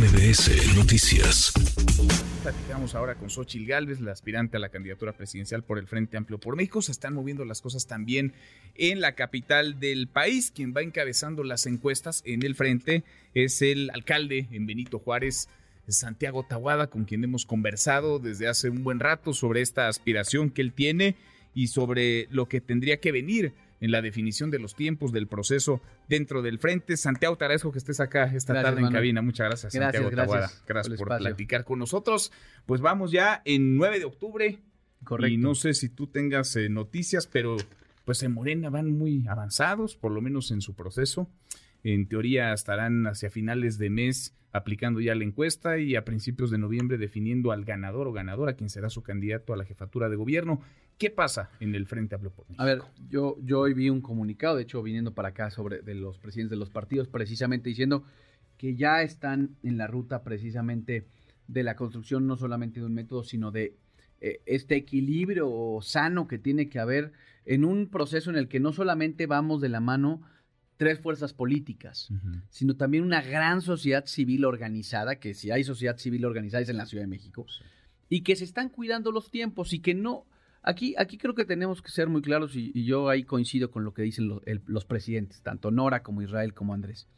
MBS Noticias. Platicamos ahora con Xochil Gálvez, la aspirante a la candidatura presidencial por el Frente Amplio por México. Se están moviendo las cosas también en la capital del país. Quien va encabezando las encuestas en el frente es el alcalde en Benito Juárez, Santiago Tahuada, con quien hemos conversado desde hace un buen rato sobre esta aspiración que él tiene y sobre lo que tendría que venir en la definición de los tiempos del proceso dentro del frente. Santiago, te agradezco que estés acá esta tarde en cabina. Muchas gracias, Santiago gracias, Gracias por, platicar con nosotros. Pues vamos ya en 9 de octubre. Correcto. Y no sé si tú tengas eh, noticias, pero pues en Morena van muy avanzados, por lo menos en su proceso. En teoría estarán hacia finales de mes aplicando ya la encuesta y a principios de noviembre definiendo al ganador o ganadora, quien será su candidato a la jefatura de gobierno. ¿Qué pasa en el Frente Amplio por A ver, yo, yo hoy vi un comunicado, de hecho, viniendo para acá sobre de los presidentes de los partidos, precisamente diciendo que ya están en la ruta precisamente de la construcción no solamente de un método, sino de eh, este equilibrio sano que tiene que haber en un proceso en el que no solamente vamos de la mano tres fuerzas políticas, sino también una gran sociedad civil organizada, que si hay sociedad civil organizada es en la Ciudad de México, y que se están cuidando los tiempos y que no... Aquí, aquí creo que tenemos que ser muy claros y, yo ahí coincido con lo que dicen los, presidentes, tanto Nora como Israel como Andrés.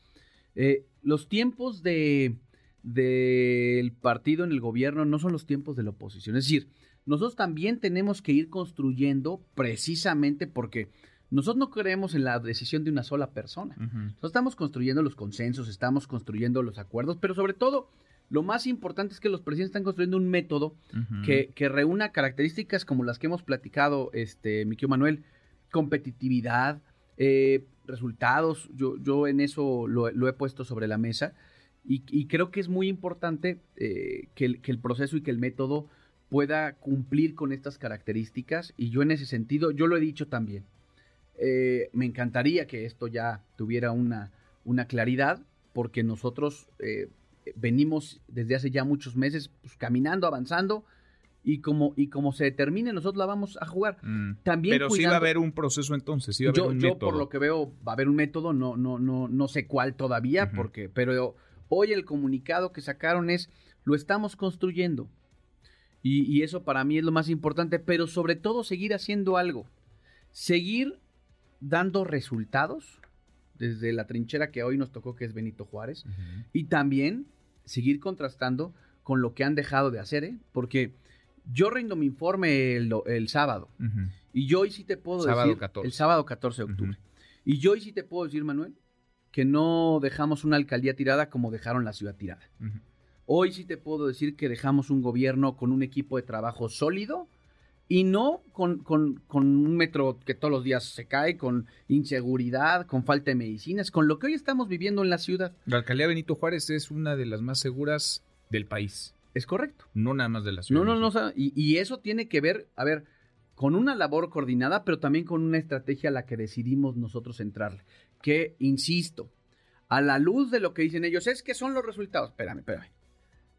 Eh, los tiempos de del partido en el gobierno no son los tiempos de la oposición. Es decir, nosotros también tenemos que ir construyendo precisamente porque nosotros no creemos en la decisión de una sola persona. Nosotros estamos construyendo los consensos, estamos construyendo los acuerdos, pero sobre todo, lo más importante es que los presidentes están construyendo un método que, reúna características como las que hemos platicado, este, Miquel Manuel, competitividad, eh, resultados. Yo, yo en eso lo, he puesto sobre la mesa. Y, creo que es muy importante eh, que, el, que el proceso y que el método pueda cumplir con estas características. Y yo en ese sentido, yo lo he dicho también, eh, me encantaría que esto ya tuviera una, una claridad, porque nosotros eh, venimos desde hace ya muchos meses pues, caminando, avanzando, y como, y como se determine, nosotros la vamos a jugar. Mm. También Pero sí va a haber un proceso entonces, sí va a haber yo, un yo por lo que veo, va a haber un método, no, no, no, no sé cuál todavía, porque, pero hoy el comunicado que sacaron es, lo estamos construyendo. Y, y eso para mí es lo más importante, pero sobre todo seguir haciendo algo. Seguir dando resultados desde la trinchera que hoy nos tocó, que es Benito Juárez, y también seguir contrastando con lo que han dejado de hacer, ¿eh? porque yo rindo mi informe el, sábado, y yo hoy sí te puedo decir, el sábado 14 de octubre, y yo hoy sí te puedo decir, Manuel, que no dejamos una alcaldía tirada como dejaron la ciudad tirada. Hoy sí te puedo decir que dejamos un gobierno con un equipo de trabajo sólido, y no con, con, un metro que todos los días se cae, con inseguridad, con falta de medicinas, con lo que hoy estamos viviendo en la ciudad. La alcaldía Benito Juárez es una de las más seguras del país. Es correcto. No nada más de la ciudad. No, no, no. Y, y eso tiene que ver, a ver, con una labor coordinada, pero también con una estrategia a la que decidimos nosotros entrarle. Que, insisto, a la luz de lo que dicen ellos, es que son los resultados. Espérame, espérame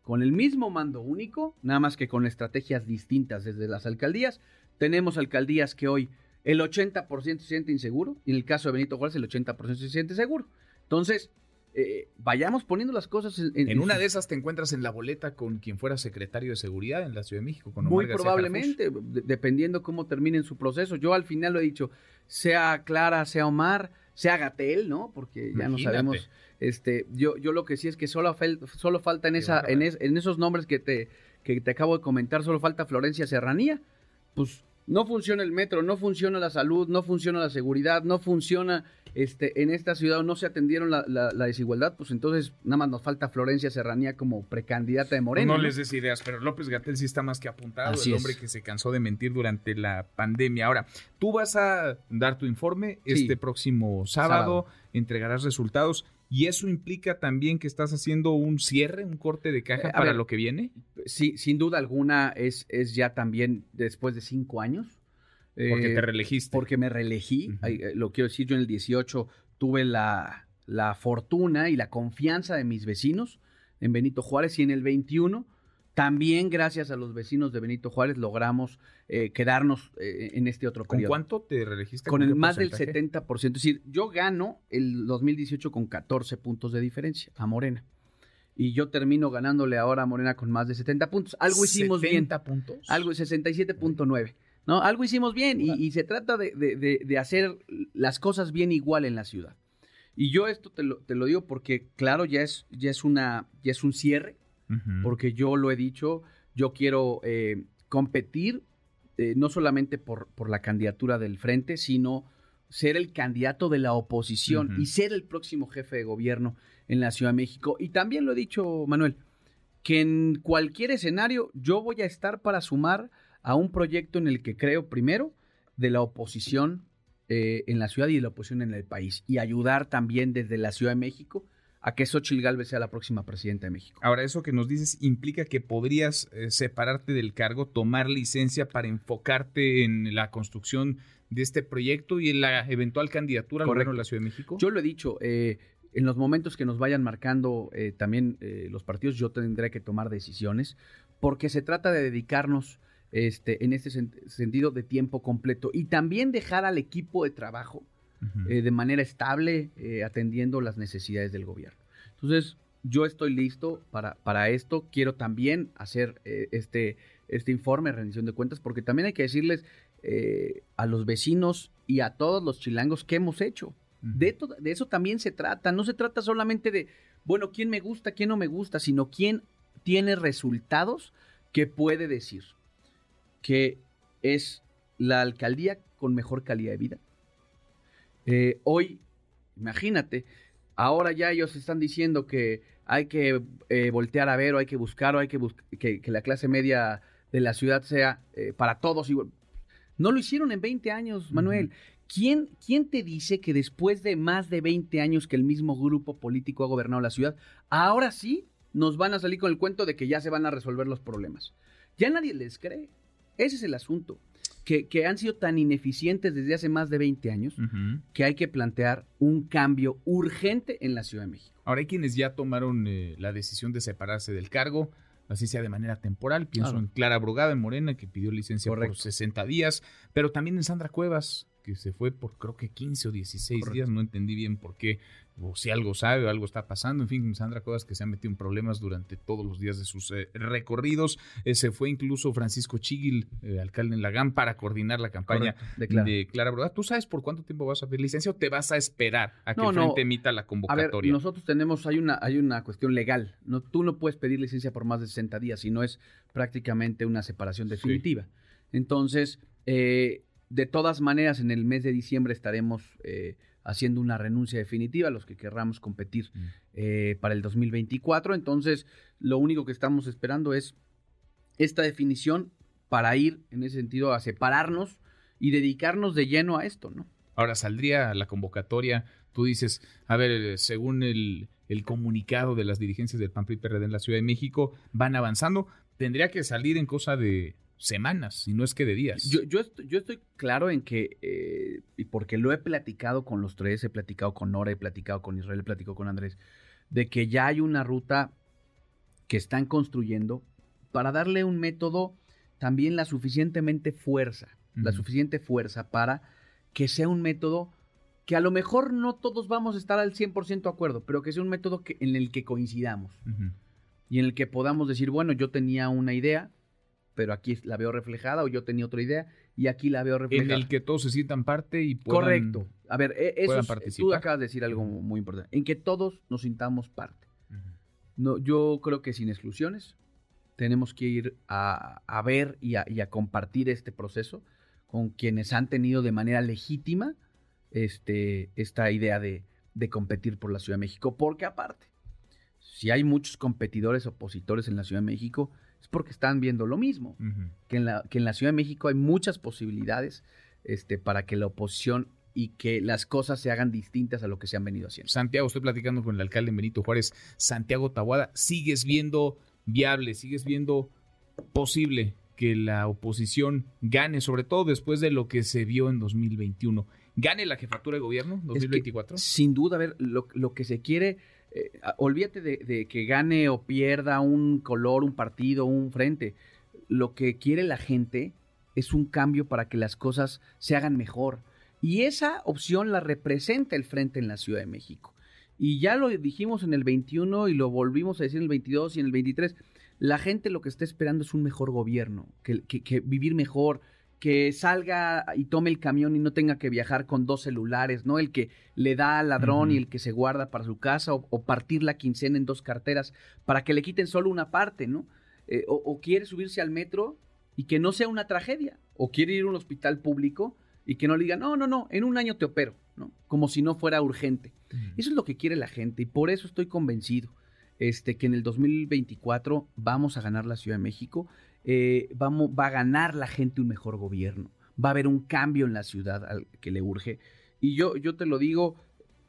con el mismo mando único, nada más que con estrategias distintas desde las alcaldías. Tenemos alcaldías que hoy el 80% se siente inseguro, y en el caso de Benito Juárez el 80% se siente seguro. Entonces, eh, vayamos poniendo las cosas en... En, una de esas te encuentras en la boleta con quien fuera secretario de Seguridad en la Ciudad de México. Con Muy probablemente, dependiendo cómo termine su proceso. Yo al final lo he dicho, sea Clara, sea Omar, sea Gatel, ¿no? Porque ya no sabemos este, yo, yo lo que sí es que solo, solo falta en, esa, en, en, esos nombres que te, que te acabo de comentar, solo falta Florencia Serranía. Pues no funciona el metro, no funciona la salud, no funciona la seguridad, no funciona este, en esta ciudad, no se atendieron la, desigualdad, pues entonces nada más nos falta Florencia Serranía como precandidata de Moreno. No, les des ideas, pero López Gatel sí está más que apuntado, el hombre que se cansó de mentir durante la pandemia. Ahora, tú vas a dar tu informe este próximo sábado, entregarás resultados. ¿Y eso implica también que estás haciendo un cierre, un corte de caja eh, para lo que viene? Sí, sin duda alguna es, es ya también después de cinco años. Porque te eh, reelegiste. Porque me reelegí. Eh, lo quiero decir, yo en el 18 tuve la, la fortuna y la confianza de mis vecinos en Benito Juárez y en el 21 también gracias a los vecinos de Benito Juárez logramos eh, quedarnos eh, en este otro periodo. ¿Con cuánto te reelegiste? Con, el más del 70%. Es decir, yo gano el 2018 con 14 puntos de diferencia a Morena. y yo termino ganándole ahora a Morena con más de 70 puntos. Algo hicimos bien. ¿70 puntos? Algo 67.9. ¿no? Algo hicimos bien y, y se trata de, de- de hacer las cosas bien igual en la ciudad. Y yo esto te lo, te lo digo porque, claro, ya es, ya es, una, ya es un cierre, Porque yo lo he dicho, yo quiero eh, competir eh, no solamente por, por la candidatura del frente, sino ser el candidato de la oposición y ser el próximo jefe de gobierno en la Ciudad de México. Y también lo he dicho, Manuel, que en cualquier escenario yo voy a estar para sumar a un proyecto en el que creo primero de la oposición eh, en la ciudad y de la oposición en el país y ayudar también desde la Ciudad de México a que Xochitl sea la próxima presidenta de México. Ahora, eso que nos dices implica que podrías eh, separarte del cargo, tomar licencia para enfocarte en la construcción de este proyecto y en la eventual candidatura al gobierno de la Ciudad de México. Yo lo he dicho, eh, en los momentos que nos vayan marcando eh, también los partidos, yo tendré que tomar decisiones, porque se trata de dedicarnos este, en este sen- sentido de tiempo completo y también dejar al equipo de trabajo Eh, de manera estable, eh, atendiendo las necesidades del gobierno. Entonces, yo estoy listo para, para esto. Quiero también hacer eh, este, este informe de rendición de cuentas, porque también hay que decirles eh, a los vecinos y a todos los chilangos qué hemos hecho. De, de eso también se trata. No se trata solamente de, bueno, quién me gusta, quién no me gusta, sino quién tiene resultados que puede decir que es la alcaldía con mejor calidad de vida. Eh, hoy, imagínate, ahora ya ellos están diciendo que hay que eh, voltear a ver o hay que buscar o hay que, bus- que, que la clase media de la ciudad sea eh, para todos igual. No lo hicieron en 20 años, Manuel. ¿Quién, ¿Quién te dice que después de más de 20 años que el mismo grupo político ha gobernado la ciudad, ahora sí nos van a salir con el cuento de que ya se van a resolver los problemas? Ya nadie les cree. Ese es el asunto. Que, que han sido tan ineficientes desde hace más de 20 años que hay que plantear un cambio urgente en la Ciudad de México. Ahora hay quienes ya tomaron eh, la decisión de separarse del cargo, así sea de manera temporal. Pienso Claro. en Clara Brugada en Morena, que pidió licencia Correcto. por 60 días, pero también en Sandra Cuevas, que se fue por creo que 15 o 16 Correcto. días. No entendí bien por qué, o si algo sabe o algo está pasando. En fin, Sandra Cuevas que se ha metido en problemas durante todos los días de sus eh, recorridos. Eh, se fue incluso Francisco Chigil, eh, alcalde en Lagán, para coordinar la campaña Correcto, de Clara. de Clara. ¿Tú sabes por cuánto tiempo vas a pedir licencia o te vas a esperar a que No, el no. frente emita la A ver, convocatoria? nosotros tenemos, hay una, hay una cuestión legal. No, tú no puedes pedir licencia por más de 60 días, si no es prácticamente una separación definitiva. Entonces, eh, de todas maneras, en el mes de diciembre estaremos eh, haciendo una renuncia definitiva, los que querramos competir Mm. eh, para el 2024. Entonces, lo único que estamos esperando es esta definición para ir, en ese sentido, a separarnos y dedicarnos de lleno a esto, ¿no? Ahora saldría la convocatoria. Tú dices, a ver, eh, según el, el comunicado de las dirigencias del PAN PRI PRD en la Ciudad de México, van avanzando. Tendría que salir en cosa de semanas, si no es que de días. Yo, yo, estoy, yo estoy claro en que, eh, y porque lo he platicado con los tres, he platicado con Nora, he platicado con Israel, he platicado con Andrés, de que ya hay una ruta que están construyendo para darle un método también la suficientemente fuerza, la suficiente fuerza para que sea un método que a lo mejor no todos vamos a estar al 100% de acuerdo, pero que sea un método que, en el que coincidamos y en el que podamos decir, bueno, yo tenía una idea, pero aquí la veo reflejada, o yo tenía otra idea y aquí la veo En reflejada. el que todos se sientan parte y puedan... Correcto. A ver, e- eso es- tú acabas de decir algo muy importante, en que todos nos sintamos parte. No, yo creo que sin exclusiones tenemos que ir a, a ver y a, y a compartir este proceso con quienes han tenido de manera legítima este, esta idea de, de competir por la Ciudad de México. Porque aparte, si hay muchos competidores opositores en la Ciudad de México, es porque están viendo lo mismo, que en la, que en la Ciudad de México hay muchas posibilidades este, para que la oposición y que las cosas se hagan distintas a lo que se han venido haciendo. Santiago, estoy platicando con el alcalde Benito Juárez, Santiago Tahuada, ¿sigues viendo viable, sigues viendo posible que la oposición gane, sobre todo después de lo que se vio en 2021? ¿Gane la jefatura de gobierno 2024? Sin duda, a ver, lo, lo que se quiere, eh, a- olvídate de, de que gane o pierda un color, un partido, un frente. Lo que quiere la gente es un cambio para que las cosas se hagan mejor. Y esa opción la representa el frente en la Ciudad de México. Y ya lo dijimos en el 21 y lo volvimos a decir en el 22 y en el 23. La gente lo que está esperando es un mejor gobierno, que, que, vivir mejor, que salga y tome el camión y no tenga que viajar con dos celulares, ¿no? El que le da al ladrón y el que se guarda para su casa o, partir la quincena en dos carteras para que le quiten solo una parte, ¿no? Eh, o, o, quiere subirse al metro y que no sea una tragedia, o quiere ir a un hospital público y que no le digan, no, no, no, en un año te opero, ¿no? Como si no fuera urgente. Eso es lo que quiere la gente y por eso estoy convencido este, que en el 2024 vamos a ganar la Ciudad de México, eh, vamos, va a ganar la gente un mejor gobierno, va a haber un cambio en la ciudad al que le urge. Y yo, yo te lo digo,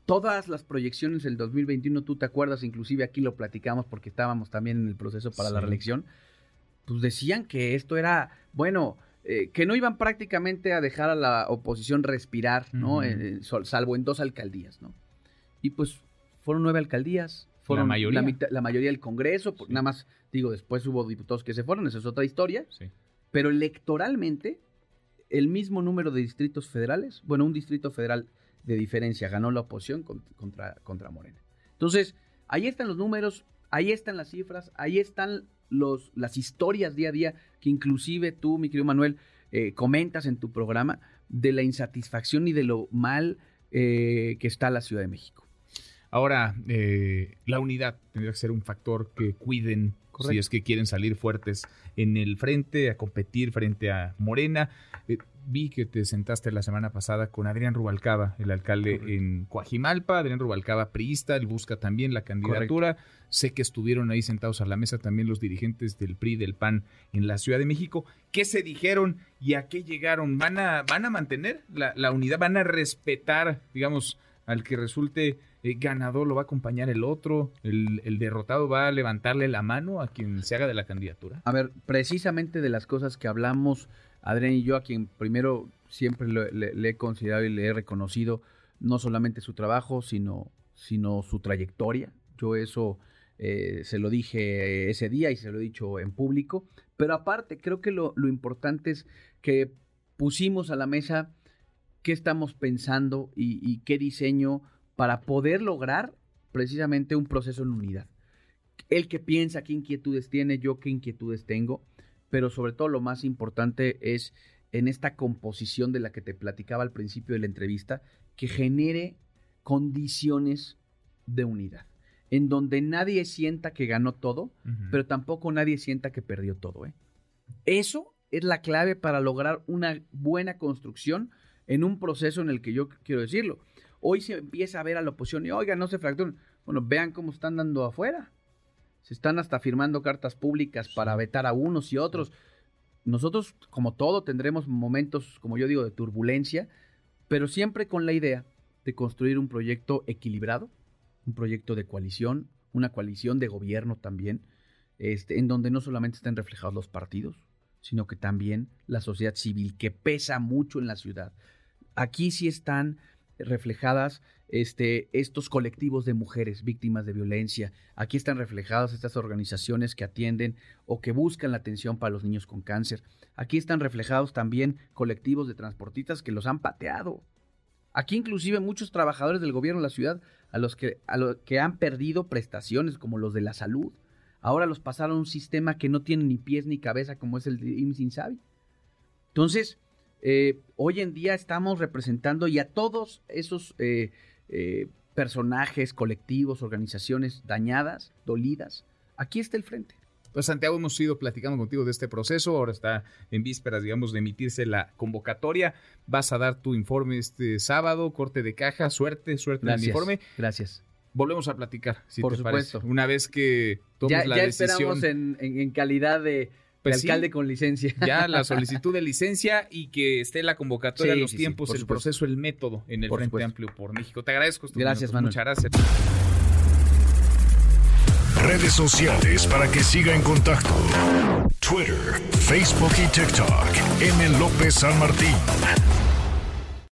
todas las proyecciones del 2021, tú te acuerdas, inclusive aquí lo platicamos porque estábamos también en el proceso para la reelección, pues decían que esto era, bueno, eh, que no iban prácticamente a dejar a la oposición respirar, ¿no? Eh, salvo en dos alcaldías, ¿no? Y pues fueron nueve alcaldías, fueron la mayoría, la, mayoría del Congreso, nada más digo, después hubo diputados que se fueron, esa es otra historia, pero electoralmente el mismo número de distritos federales, bueno, un distrito federal de diferencia ganó la oposición contra, contra Morena. Entonces, ahí están los números, ahí están las cifras, ahí están los, las historias día a día que inclusive tú, mi querido Manuel, eh, comentas en tu programa de la insatisfacción y de lo mal eh, que está la Ciudad de México. Ahora, eh, la unidad tendría que ser un factor que cuiden si es que quieren salir fuertes en el frente, a competir frente a Morena. Eh, vi que te sentaste la semana pasada con Adrián Rubalcaba, el alcalde en Coajimalpa. Adrián Rubalcaba, priista, él busca también la candidatura. Sé que estuvieron ahí sentados a la mesa también los dirigentes del PRI, del PAN en la Ciudad de México. ¿Qué se dijeron y a qué llegaron? ¿Van a, van a mantener la, la unidad? ¿Van a respetar, digamos, al que resulte eh, ganador lo va a acompañar el otro, el, derrotado va a levantarle la mano a quien se haga de la candidatura. A ver, precisamente de las cosas que hablamos, Adrián y yo, a quien primero siempre le, he considerado y le he reconocido no solamente su trabajo, sino, sino su trayectoria. Yo eso eh, se lo dije ese día y se lo he dicho en público. Pero aparte, creo que lo, lo importante es que pusimos a la mesa qué estamos pensando y, qué diseño para poder lograr precisamente un proceso en unidad. El que piensa qué inquietudes tiene, yo qué inquietudes tengo, pero sobre todo lo más importante es en esta composición de la que te platicaba al principio de la entrevista, que genere condiciones de unidad, en donde nadie sienta que ganó todo, pero tampoco nadie sienta que perdió todo. ¿eh? Eso es la clave para lograr una buena construcción en un proceso en el que yo quiero decirlo. Hoy se empieza a ver a la oposición y, oiga, no se fracturen. Bueno, vean cómo están dando afuera. Se están hasta firmando cartas públicas para vetar a unos y otros. Nosotros, como todo, tendremos momentos, como yo digo, de turbulencia, pero siempre con la idea de construir un proyecto equilibrado, un proyecto de coalición, una coalición de gobierno también, este, en donde no solamente estén reflejados los partidos, sino que también la sociedad civil, que pesa mucho en la ciudad. Aquí sí están reflejadas este, estos colectivos de mujeres víctimas de violencia. Aquí están reflejadas estas organizaciones que atienden o que buscan la atención para los niños con cáncer. Aquí están reflejados también colectivos de transportistas que los han pateado. Aquí inclusive muchos trabajadores del gobierno de la ciudad a los que, a los que han perdido prestaciones como los de la salud. Ahora los pasaron a un sistema que no tiene ni pies ni cabeza como es el de IMSS Insabi. Entonces, eh, hoy en día estamos representando y a todos esos eh, eh, personajes, colectivos, organizaciones dañadas, dolidas, aquí está el frente. Pues Santiago, hemos ido platicando contigo de este proceso, ahora está en vísperas, digamos, de emitirse la convocatoria. Vas a dar tu informe este sábado, corte de caja, suerte, suerte en el informe. Gracias volvemos a platicar, si Por te supuesto. Parece. Una vez que tomes ya, la ya decisión. esperamos en, calidad de, pues alcalde con licencia. Ya la solicitud de licencia y que esté la convocatoria, los tiempos, el proceso, el método en el Frente Amplio por México. Te agradezco. Gracias, Manuel. Muchas gracias. Redes sociales para que siga en contacto: Twitter, Facebook y TikTok. M. López San Martín.